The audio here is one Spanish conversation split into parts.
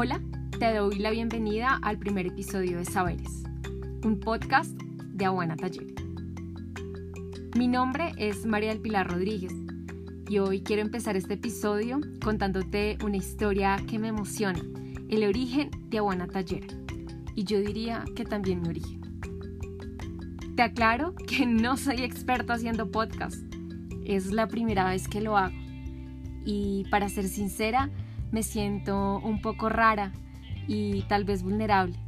Hola, te doy la bienvenida al primer episodio de Saberes, un podcast de Aguana Taller. Mi nombre es María del Pilar Rodríguez y hoy quiero empezar este episodio contándote una historia que me emociona, el origen de Aguana Taller y yo diría que también mi origen. Te aclaro que no soy experta haciendo podcast, es la primera vez que lo hago y para ser sincera me siento un poco rara y tal vez vulnerable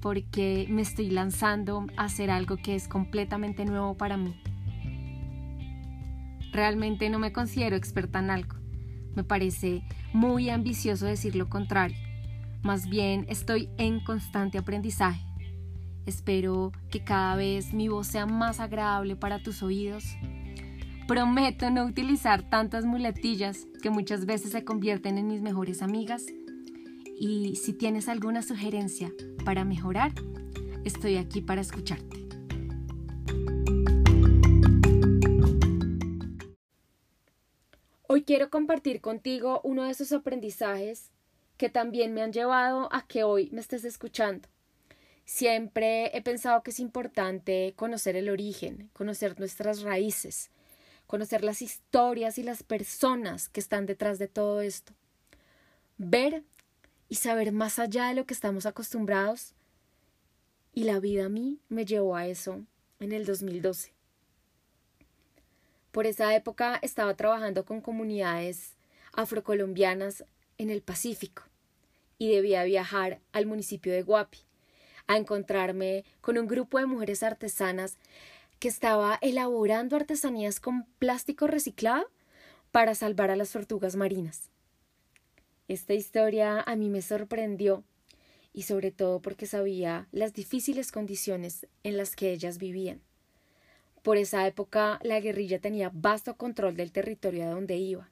porque me estoy lanzando a hacer algo que es completamente nuevo para mí. Realmente no me considero experta en algo. Me parece muy ambicioso decir lo contrario. Más bien estoy en constante aprendizaje. Espero que cada vez mi voz sea más agradable para tus oídos Prometo no utilizar tantas muletillas que muchas veces se convierten en mis mejores amigas. Y si tienes alguna sugerencia para mejorar, estoy aquí para escucharte. Hoy quiero compartir contigo uno de esos aprendizajes que también me han llevado a que hoy me estés escuchando. Siempre he pensado que es importante conocer el origen, conocer nuestras raíces, conocer las historias y las personas que están detrás de todo esto. Ver y saber más allá de lo que estamos acostumbrados. Y la vida a mí me llevó a eso en el 2012. Por esa época estaba trabajando con comunidades afrocolombianas en el Pacífico y debía viajar al municipio de Guapi a encontrarme con un grupo de mujeres artesanas que estaba elaborando artesanías con plástico reciclado para salvar a las tortugas marinas. Esta historia a mí me sorprendió y sobre todo porque sabía las difíciles condiciones en las que ellas vivían. Por esa época la guerrilla tenía vasto control del territorio a donde iba.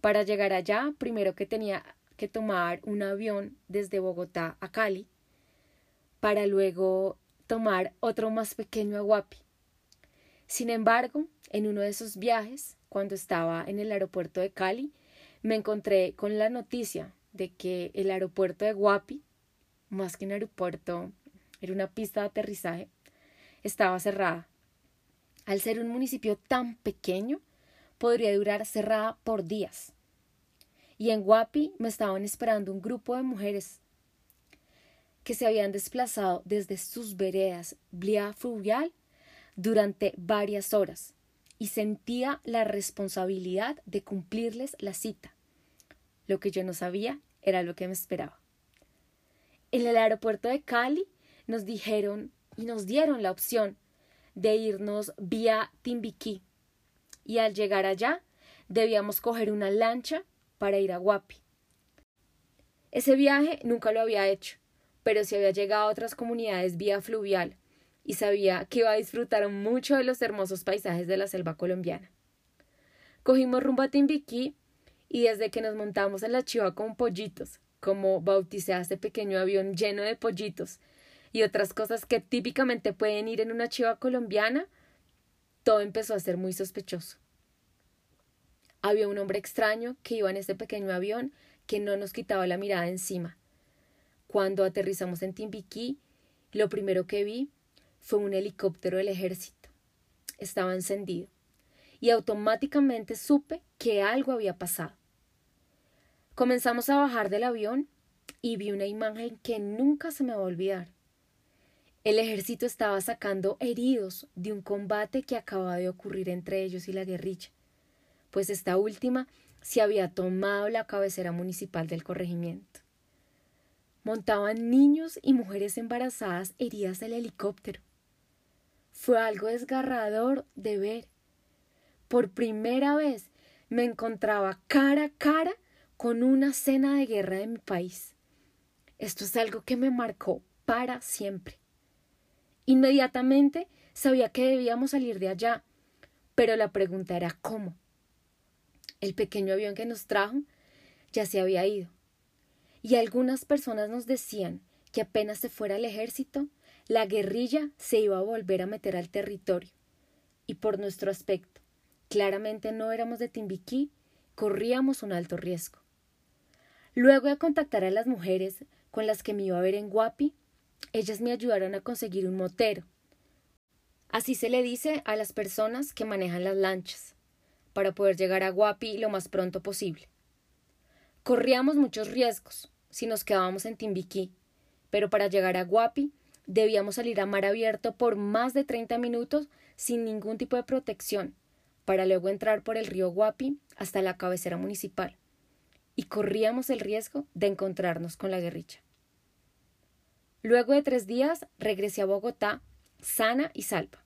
Para llegar allá, primero que tenía que tomar un avión desde Bogotá a Cali, para luego tomar otro más pequeño a Guapi. Sin embargo, en uno de esos viajes, cuando estaba en el aeropuerto de Cali, me encontré con la noticia de que el aeropuerto de Guapi, más que un aeropuerto, era una pista de aterrizaje, estaba cerrada. Al ser un municipio tan pequeño, podría durar cerrada por días. Y en Guapi me estaban esperando un grupo de mujeres que se habían desplazado desde sus veredas vía fluvial durante varias horas y sentía la responsabilidad de cumplirles la cita. Lo que yo no sabía era lo que me esperaba. En el aeropuerto de Cali nos dijeron y nos dieron la opción de irnos vía Timbiquí y al llegar allá debíamos coger una lancha para ir a Guapi. Ese viaje nunca lo había hecho pero si había llegado a otras comunidades vía fluvial y sabía que iba a disfrutar mucho de los hermosos paisajes de la selva colombiana. Cogimos rumbo a Timbiquí y desde que nos montamos en la chiva con pollitos, como bauticé a este pequeño avión lleno de pollitos y otras cosas que típicamente pueden ir en una chiva colombiana, todo empezó a ser muy sospechoso. Había un hombre extraño que iba en este pequeño avión que no nos quitaba la mirada encima cuando aterrizamos en Timbiquí, lo primero que vi fue un helicóptero del ejército. Estaba encendido y automáticamente supe que algo había pasado. Comenzamos a bajar del avión y vi una imagen que nunca se me va a olvidar. El ejército estaba sacando heridos de un combate que acababa de ocurrir entre ellos y la guerrilla, pues esta última se había tomado la cabecera municipal del corregimiento montaban niños y mujeres embarazadas heridas del helicóptero. Fue algo desgarrador de ver. Por primera vez me encontraba cara a cara con una escena de guerra de mi país. Esto es algo que me marcó para siempre. Inmediatamente sabía que debíamos salir de allá, pero la pregunta era cómo. El pequeño avión que nos trajo ya se había ido y algunas personas nos decían que apenas se fuera el ejército, la guerrilla se iba a volver a meter al territorio. Y por nuestro aspecto, claramente no éramos de Timbiquí, corríamos un alto riesgo. Luego de contactar a las mujeres con las que me iba a ver en Guapi, ellas me ayudaron a conseguir un motero. Así se le dice a las personas que manejan las lanchas, para poder llegar a Guapi lo más pronto posible. Corríamos muchos riesgos si nos quedábamos en Timbiquí, pero para llegar a Guapi debíamos salir a mar abierto por más de 30 minutos sin ningún tipo de protección, para luego entrar por el río Guapi hasta la cabecera municipal. Y corríamos el riesgo de encontrarnos con la guerrilla. Luego de tres días regresé a Bogotá sana y salva.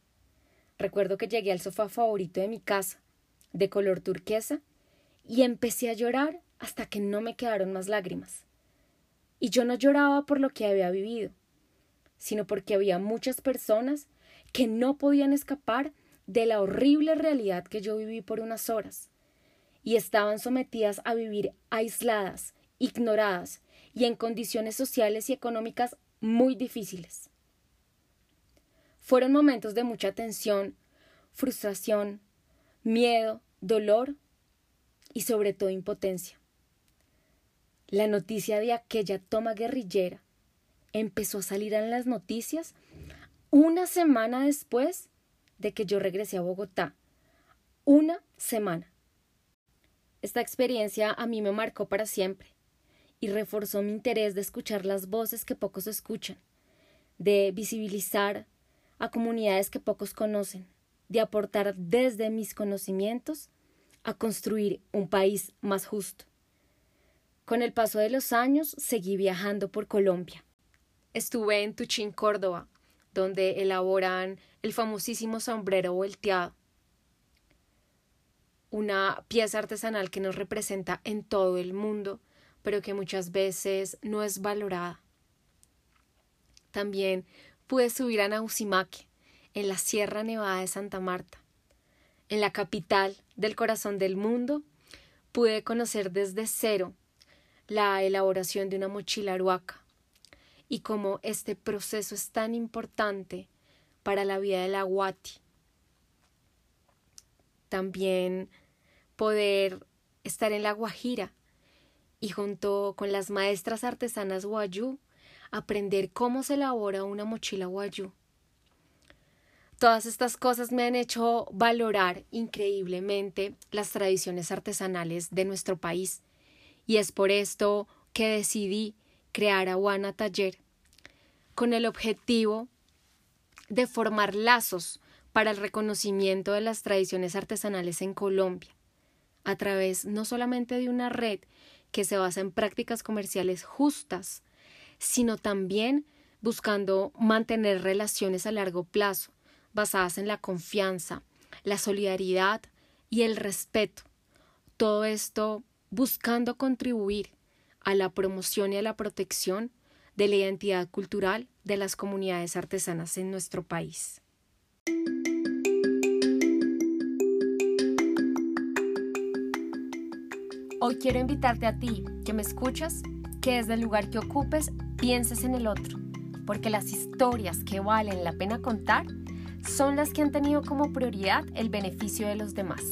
Recuerdo que llegué al sofá favorito de mi casa, de color turquesa, y empecé a llorar hasta que no me quedaron más lágrimas. Y yo no lloraba por lo que había vivido, sino porque había muchas personas que no podían escapar de la horrible realidad que yo viví por unas horas, y estaban sometidas a vivir aisladas, ignoradas y en condiciones sociales y económicas muy difíciles. Fueron momentos de mucha tensión, frustración, miedo, dolor y sobre todo impotencia. La noticia de aquella toma guerrillera empezó a salir en las noticias una semana después de que yo regresé a Bogotá. Una semana. Esta experiencia a mí me marcó para siempre y reforzó mi interés de escuchar las voces que pocos escuchan, de visibilizar a comunidades que pocos conocen, de aportar desde mis conocimientos a construir un país más justo. Con el paso de los años seguí viajando por Colombia. Estuve en Tuchín, Córdoba, donde elaboran el famosísimo sombrero volteado, una pieza artesanal que nos representa en todo el mundo, pero que muchas veces no es valorada. También pude subir a Nausimaque, en la Sierra Nevada de Santa Marta. En la capital del corazón del mundo, pude conocer desde cero la elaboración de una mochila aruaca y cómo este proceso es tan importante para la vida de la Guati. También poder estar en la Guajira y junto con las maestras artesanas guayú aprender cómo se elabora una mochila guayú. Todas estas cosas me han hecho valorar increíblemente las tradiciones artesanales de nuestro país y es por esto que decidí crear Aguana Taller con el objetivo de formar lazos para el reconocimiento de las tradiciones artesanales en Colombia a través no solamente de una red que se basa en prácticas comerciales justas, sino también buscando mantener relaciones a largo plazo, basadas en la confianza, la solidaridad y el respeto. Todo esto buscando contribuir a la promoción y a la protección de la identidad cultural de las comunidades artesanas en nuestro país. Hoy quiero invitarte a ti, que me escuchas, que desde el lugar que ocupes pienses en el otro, porque las historias que valen la pena contar son las que han tenido como prioridad el beneficio de los demás.